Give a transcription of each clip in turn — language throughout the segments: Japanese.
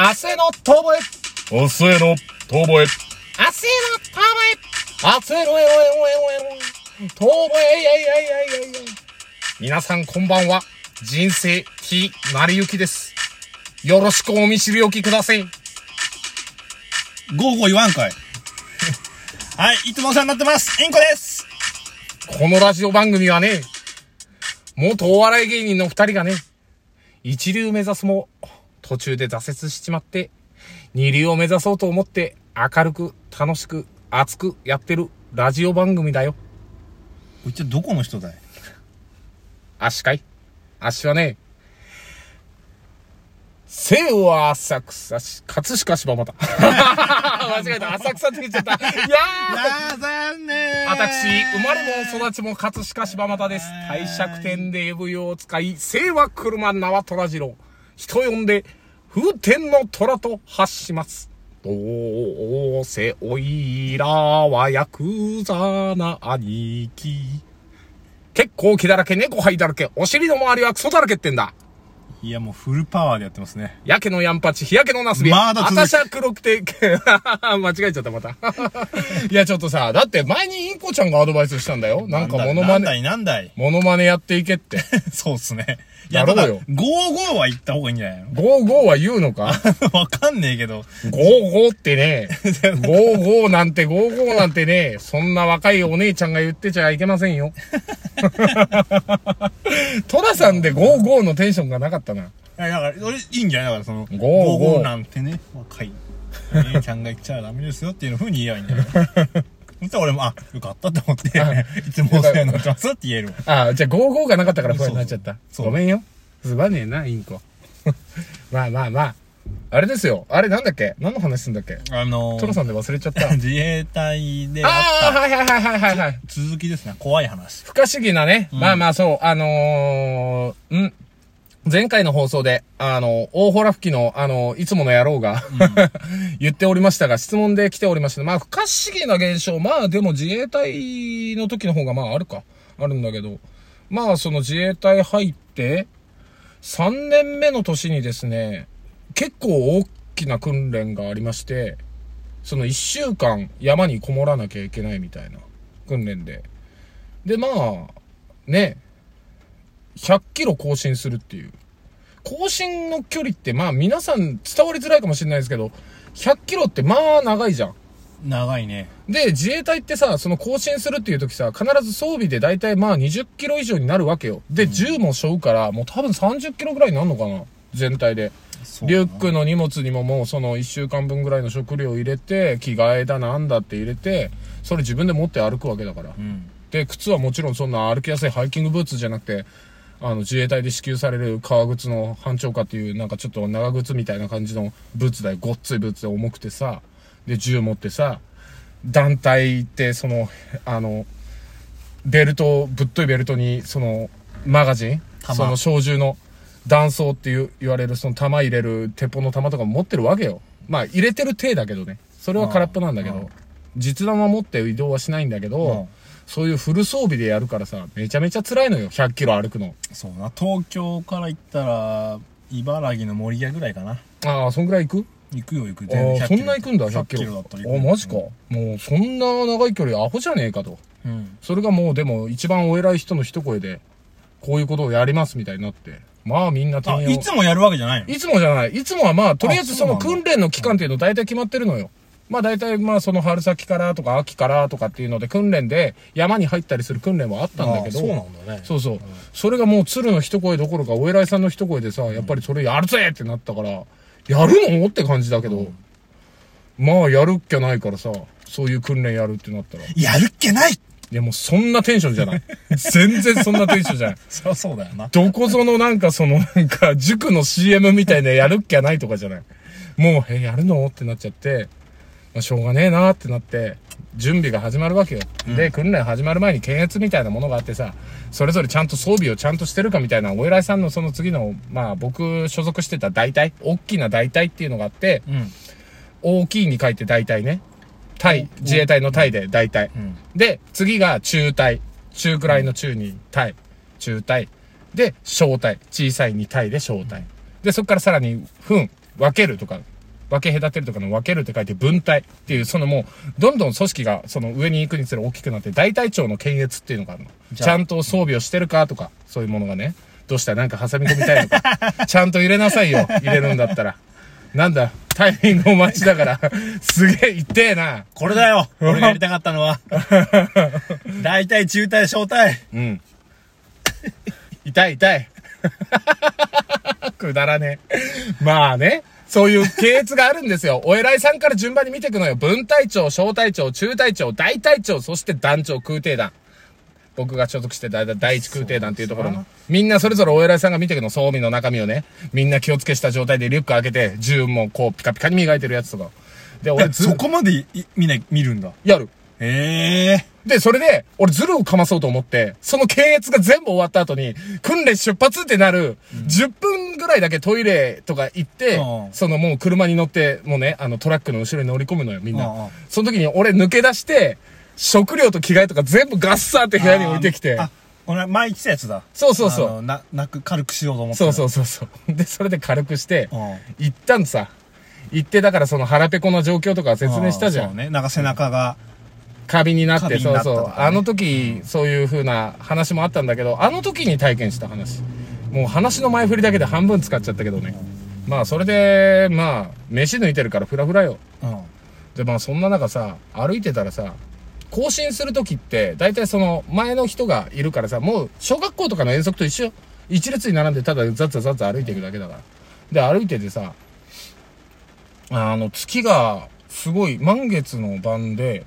明日の遠吠え。明日への遠吠え。明日の遠吠え。明日のえおえおえおえ。遠吠え、いやいやいやいやいや。皆さんこんばんは。人生 T なりゆきです。よろしくお見知りおきください。ゴーゴー言わんかい。はい、いつもお世話になってます。インコです。このラジオ番組はね、元お笑い芸人の二人がね、一流目指すも途中で挫折しちまって、二流を目指そうと思って明るく楽しく熱くやってるラジオ番組だよ。こいつどこの人だい？足かい？足はね、西は浅草市、葛飾柴又。間違えた。浅草って言っちゃった。いやー残念私、生まれも育ちも葛飾柴又です。帝釈天で舞踊を使い、清和車縄虎次郎。人呼んで、風天の虎と発します。どうせおいらはヤクザな兄貴。結構気だらけ、猫灰だらけ、お尻の周りはクソだらけってんだ。いや、もうフルパワーでやってますね。やけのやんぱち、日焼けのなすび。まだ続く私は黒くて、間違えちゃった、また。いや、ちょっとさ、だって前にインコちゃんがアドバイスしたんだよ。なんかモノマネ、なんだい、なんだい。モノマネやっていけって。そうっすね。いや、だから、やろうよゴーゴーは言った方がいいんじゃないゴーゴーは言うのか？の わかんねえけど。ゴーゴーってね、ゴーゴーなんてゴーゴーなんてね、そんな若いお姉ちゃんが言ってちゃいけませんよ。トラさんでゴーゴーのテンションがなかったな。いや、だから、俺、いいんじゃない？だから、その、ゴーゴゴーーゴーなんてね、若い。お姉ちゃんが言っちゃダメですよっていうの風に言えばいいんだよ。そしたら俺も、あ、よかったって思って、いつもお世話になってますって言えるわ。あじゃあゴーゴーがなかったから不安になっちゃった。ごめんよ。すまねえな、インコ。まあまあまあ。あれですよ。あれなんだっけ？何の話すんだっけ？あのトラさんで忘れちゃった。自衛隊でああ、あっはいはいはいはいはいはい。た続きですね。怖い話。不可思議なね。まあまあそう、あのー、ん前回の放送で、あの、大洞吹きの、あの、いつもの野郎が、言っておりましたが、質問で来ておりました。まあ、不可思議な現象。まあ、でも自衛隊の時の方が、まあ、あるか。あるんだけど。まあ、その自衛隊入って、3年目の年にですね、結構大きな訓練がありまして、その1週間山にこもらなきゃいけないみたいな訓練で。で、まあ、ね、100キロ更新するっていう。更新の距離って、まあ皆さん伝わりづらいかもしれないですけど、100キロってまあ長いじゃん。長いね。で、自衛隊ってさ、その更新するっていう時さ、必ず装備で大体まあ20キロ以上になるわけよ。で、銃も背負うから、もう多分30キロぐらいになるのかな全体で。リュックの荷物にももうその1週間分ぐらいの食料入れて、着替えだなんだって入れて、それ自分で持って歩くわけだから。うん。で、靴はもちろんそんな歩きやすいハイキングブーツじゃなくて、あの、自衛隊で支給される革靴の班長化っていう、なんかちょっと長靴みたいな感じのブーツだよ。ごっついブーツで重くてさ、で、銃持ってさ、団体って、その、あの、ベルト、ぶっといベルトに、その、マガジン弾その小銃の弾倉っていう言われる、その弾入れる鉄砲の弾とかも持ってるわけよ。まあ、入れてる体だけどね。それは空っぽなんだけうんど、実弾は持って移動はしないんだけど、うんそういうフル装備でやるからさ、めちゃめちゃ辛いのよ、100キロ歩くの。そうな。東京から行ったら、茨城の森屋ぐらいかな。ああ、そんぐらい行く？行くよ、行く。ああ、そんな行くんだ、100 100キロ。キロだったあマジか。もう、そんな長い距離アホじゃねえかと。うん。それがもう、でも、一番お偉い人の一声で、こういうことをやりますみたいになって。まあ、みんなあ、転用いつもやるわけじゃないの？いつもじゃない。いつもはまあ、とりあえずその訓練の期間っていうの大体決まってるのよ。まあ大体まあその春先からとか秋からとかっていうので訓練で山に入ったりする訓練はあったんだけど。あそうなんだね。そうそう。それがもう鶴の一声どころか、お偉いさんの一声でさ、やっぱりそれやるぜってなったから、やるの？って感じだけど、まあやるっきゃないからさ、そういう訓練やるってなったら。いやるっけないやもうそんなテンションじゃない。全然そんなテンションじゃない。そりゃそうだよな。どこぞのなんかそのなんか塾の CM みたいなやるっきゃないとかじゃない。もう、え、やるの？ってなっちゃって、まあ、しょうがねえなってなって、準備が始まるわけよ。で、訓練始まる前に検閲みたいなものがあってさ、それぞれちゃんと装備をちゃんとしてるかみたいな、お偉いさんのその次の、まあ僕所属してた大隊、大きな大隊っていうのがあって、うん。大きいに書いて大隊ね。隊、自衛隊の隊で大隊。うん。で、次が中隊。中くらいの中に隊。中隊。で、小隊。小さいに隊で小隊。で、そこからさらに、分。分けるとか、分け隔てるとかの分けるって書いて分隊っていう、そのもう、どんどん組織がその上に行くにつれ大きくなって、大隊長の検閲っていうのがあるの。ちゃんと装備をしてるかとか、そういうものがね。どうしたなんか挟み込みたいのか。ちゃんと入れなさいよ。入れるんだったら。なんだ、タイミングを待ちだから、すげえ痛えな。これだよ俺がやりたかったのは。大体、中隊、小隊。うん。痛い痛い。くだらねえ。まあね。そういう系列があるんですよ。お偉いさんから順番に見ていくのよ。分隊長、小隊長、中隊長、大隊長、そして団長、空挺団。僕が所属してた第一空挺団っていうところの。みんなそれぞれお偉いさんが見ていくの、装備の中身をね。みんな気をつけした状態でリュック開けて、銃もこうピカピカに磨いてるやつとか。で、俺ずそこまでいみんな見るんだ。やる。へえ。で、それで、俺ズルをかまそうと思って、その検閲が全部終わった後に、訓練出発ってなる、10分ぐらいだけトイレとか行って、うんそのもう車に乗って、もうね、あのトラックの後ろに乗り込むのよ、みんな。うんうんその時に俺抜け出して、食料と着替えとか全部ガッサーって部屋に置いてきてあ、。あこれ前言ってたやつだ。そうそうそうな、なく、軽くしようと思って。そうそうそうそう。で、それで軽くして、うん。行ったんさ。行って、だからその腹ペコの状況とか説明したじゃんそう。ね。なんか背中が、カビになって、そうそう。あの時、そういう風な話もあったんだけど、あの時に体験した話。もう話の前振りだけで半分使っちゃったけどね。まあ、それで、まあ、飯抜いてるからフラフラよ。うん。で、まあ、そんな中さ、歩いてたらさ、更新する時って、大体その、前の人がいるからさ、もう、小学校とかの遠足と一緒。一列に並んで、ただ、ザッザザッザ歩いていくだけだから。で、歩いててさ、あの、月が、すごい、満月の晩で、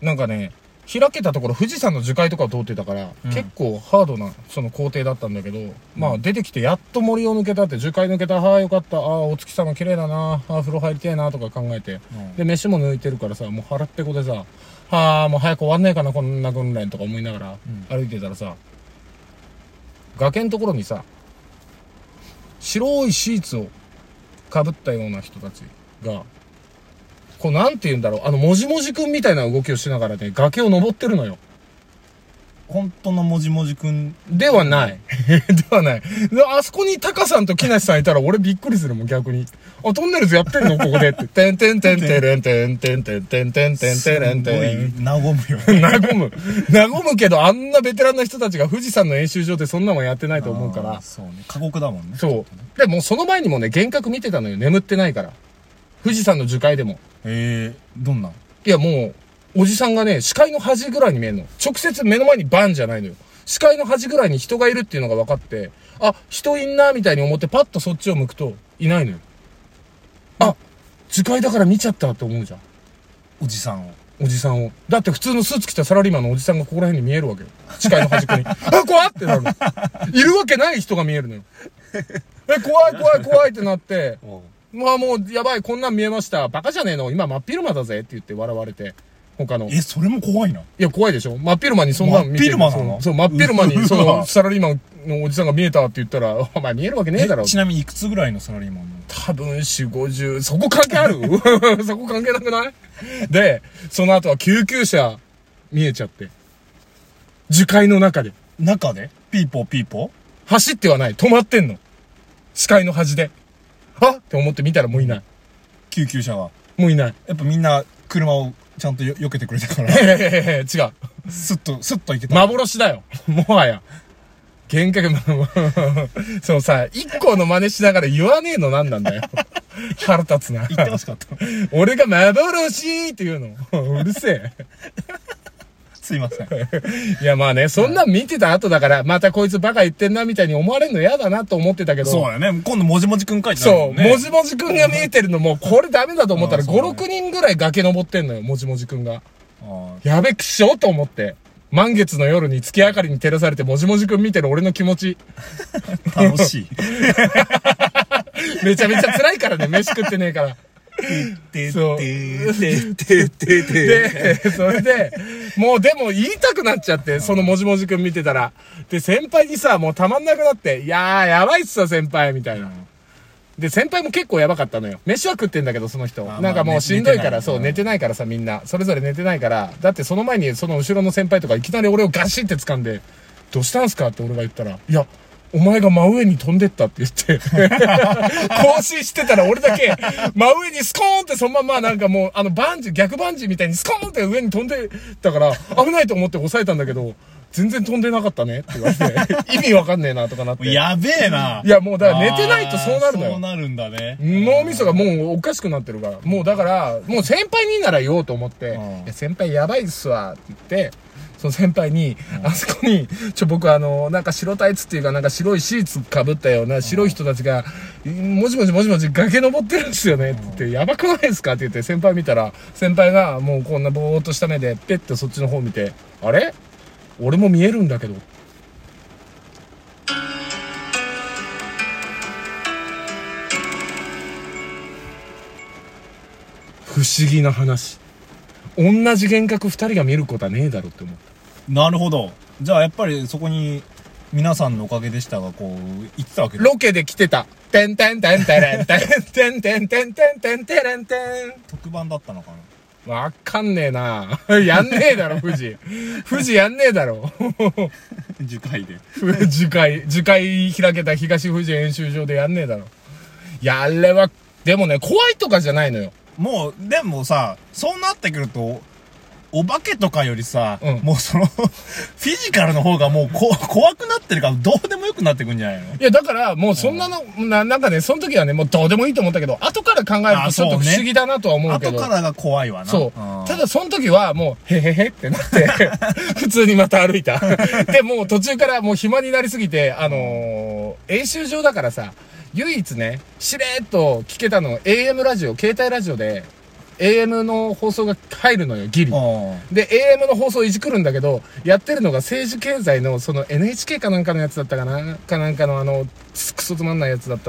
なんかね、開けたところ、富士山の樹海とかを通ってたから、うん。結構ハードな、その工程だったんだけど、まあ出てきて、やっと森を抜けたって、樹海抜けた、はあよかった、ああ、お月様綺麗だな、ああ、風呂入りてえな、とか考えて、うん。で、飯も抜いてるからさ、もう腹っぺこでさ、はあ、もう早く終わんねえかな、こんな訓練とか思いながら、歩いてたらさ、崖のところにさ、白いシーツをかぶったような人たちが、こうなんて言うんだろう、あの、もじもじくんみたいな動きをしながらね、崖を登ってるのよ。本当のもじもじくん。ではない。ではない。であそこにタカさんと木梨さんいたら俺びっくりするもん、逆に。あ、トンネルズやってんの？ここでって。てんてんてんてれんてんてんてんてんてんてんてれんすごてん。い、和むよ。和む。和むけど、あんなベテランの人たちが富士山の演習場でそんなもんやってないと思うから。そうね。過酷だもんね。そう。で、もうその前にもね、幻覚見てたのよ。眠ってないから。富士山の樹海でも。ええどんなん？いや、もう、おじさんがね、視界の端ぐらいに見えるの。直接目の前にバンじゃないのよ。視界の端ぐらいに人がいるっていうのが分かって、あ、人いんな、みたいに思ってパッとそっちを向くと、いないのよ。あ、樹海だから見ちゃったって思うじゃん。おじさんを。おじさんを。だって普通のスーツ着たサラリーマンのおじさんがここら辺に見えるわけよ。視界の端っこに。あ、怖っってなるの。いるわけない人が見えるのよ。え、怖い怖い怖いってなって、まあもう、やばい、こんなん見えました。バカじゃねえの今真っ昼間だぜって言って笑われて。他の。いえ、それも怖いな。や、怖いでしょ真っ昼間にそんなの見て真っ昼間なの？そう、真っ昼間に、その、サラリーマンのおじさんが見えたって言ったら、お前見えるわけねえだろえ。ちなみにいくつぐらいのサラリーマンの？多分4、50、そこ関係ある？そこ関係なくない？で、その後は救急車見えちゃって。樹海の中で。中で？ピーポーピーポ走ってはない。止まってんの。視界の端で。は？って思って見たらもういない。ー救急車が。もういない。やっぱみんな車をちゃんとよ避けてくれたから、ええ違う。スッと、スッと行けた。幻だよ。もはや。幻覚、そうさ、一個の真似しながら言わねえのなんなんだよ。腹立つな。言ってほしかった。俺が幻って言うの。うるせえ。すいません。いやまあね、そんなん見てた後だから、またこいつバカ言ってんなみたいに思われるの嫌だなと思ってたけど。そうだよね。今度もじもじくん書いてあるそう、もんね。もじもじくんが見えてるのも、これダメだと思ったら、5、あそうね6人ぐらい崖登ってんのよ、もじもじくんが。あやべ、くしょと思って。満月の夜に月明かりに照らされて、もじもじくん見てる俺の気持ち。ー 楽しい。めちゃめちゃ辛いからね、飯食ってねえから。てそうててててで、それで、もうでも言いたくなっちゃって、そのもじもじくん見てたら。で、先輩にさ、もうたまんなくなって、いやー、やばいっすよ、先輩、みたいな。で、先輩も結構やばかったのよ。飯は食ってんだけど、その人。あなんかもうまあしんどいから、そう、寝てないからさ、みんな。それぞれ寝てないから。だってその前に、その後ろの先輩とかいきなり俺をガシって掴んで、どうしたんすかって俺が言ったら、いや、お前が真上に飛んでったって言って、更新してたら俺だけ真上にスコーンってそのままなんかもうあのバンジー、逆バンジーみたいにスコーンって上に飛んでたから危ないと思って抑えたんだけど、全然飛んでなかったねって言われて、意味わかんねえなとかなって。やべえな。いやもうだから寝てないとそうなるのよそうなるんだね。脳みそがもうおかしくなってるから。もうだから、もう先輩になら言おうと思って、先輩やばいっすわって言って、その先輩に、あそこに、ちょ、僕あの、なんか白タイツっていうか、なんか白いシーツ被ったような白い人たちが、もじもじもじもじ崖登ってるんですよね。って言って、やばくないですか？って言って、先輩見たら、先輩がもうこんなぼーっとした目で、ペッてそっちの方見て、あれ？俺も見えるんだけど。不思議な話。同じ幻覚二人が見ることはねえだろって思った。なるほど。じゃあやっぱりそこに皆さんのおかげでしたが、こう、行ってたわけだ。ロケで来てた。てんてんてんてれんてんてんてんてんてんてんてれんてん。特番だったのかなわかんねえな。やんねえだろ、富士。富士やんねえだろ。樹海で。次回、次回開けた東富士演習場でやんねえだろ。いや、あれは、でもね、怖いとかじゃないのよ。もう、でもさ、そうなってくると、お化けとかよりさ、うんもうその、フィジカルの方がもうこ怖くなってるからどうでもよくなってくんじゃないの？いや、だから、もうそんなの、ななんかね、その時はね、もうどうでもいいと思ったけど、後から考えるあとちょっとそうね不思議だなとは思うけど。後からが怖いわな。そう。んただその時はもう、へへへってなって、普通にまた歩いた。で、もう途中からもう暇になりすぎて、あのー演習場だからさ、唯一ね、しれーっと聞けたの、AM ラジオ、携帯ラジオで、AM の放送が入るのよ、ギリ。うんで、AM の放送いじくるんだけど、やってるのが政治経済の、その NHK かなんかのやつだったかなかなんかのあの、クソつまんないやつだった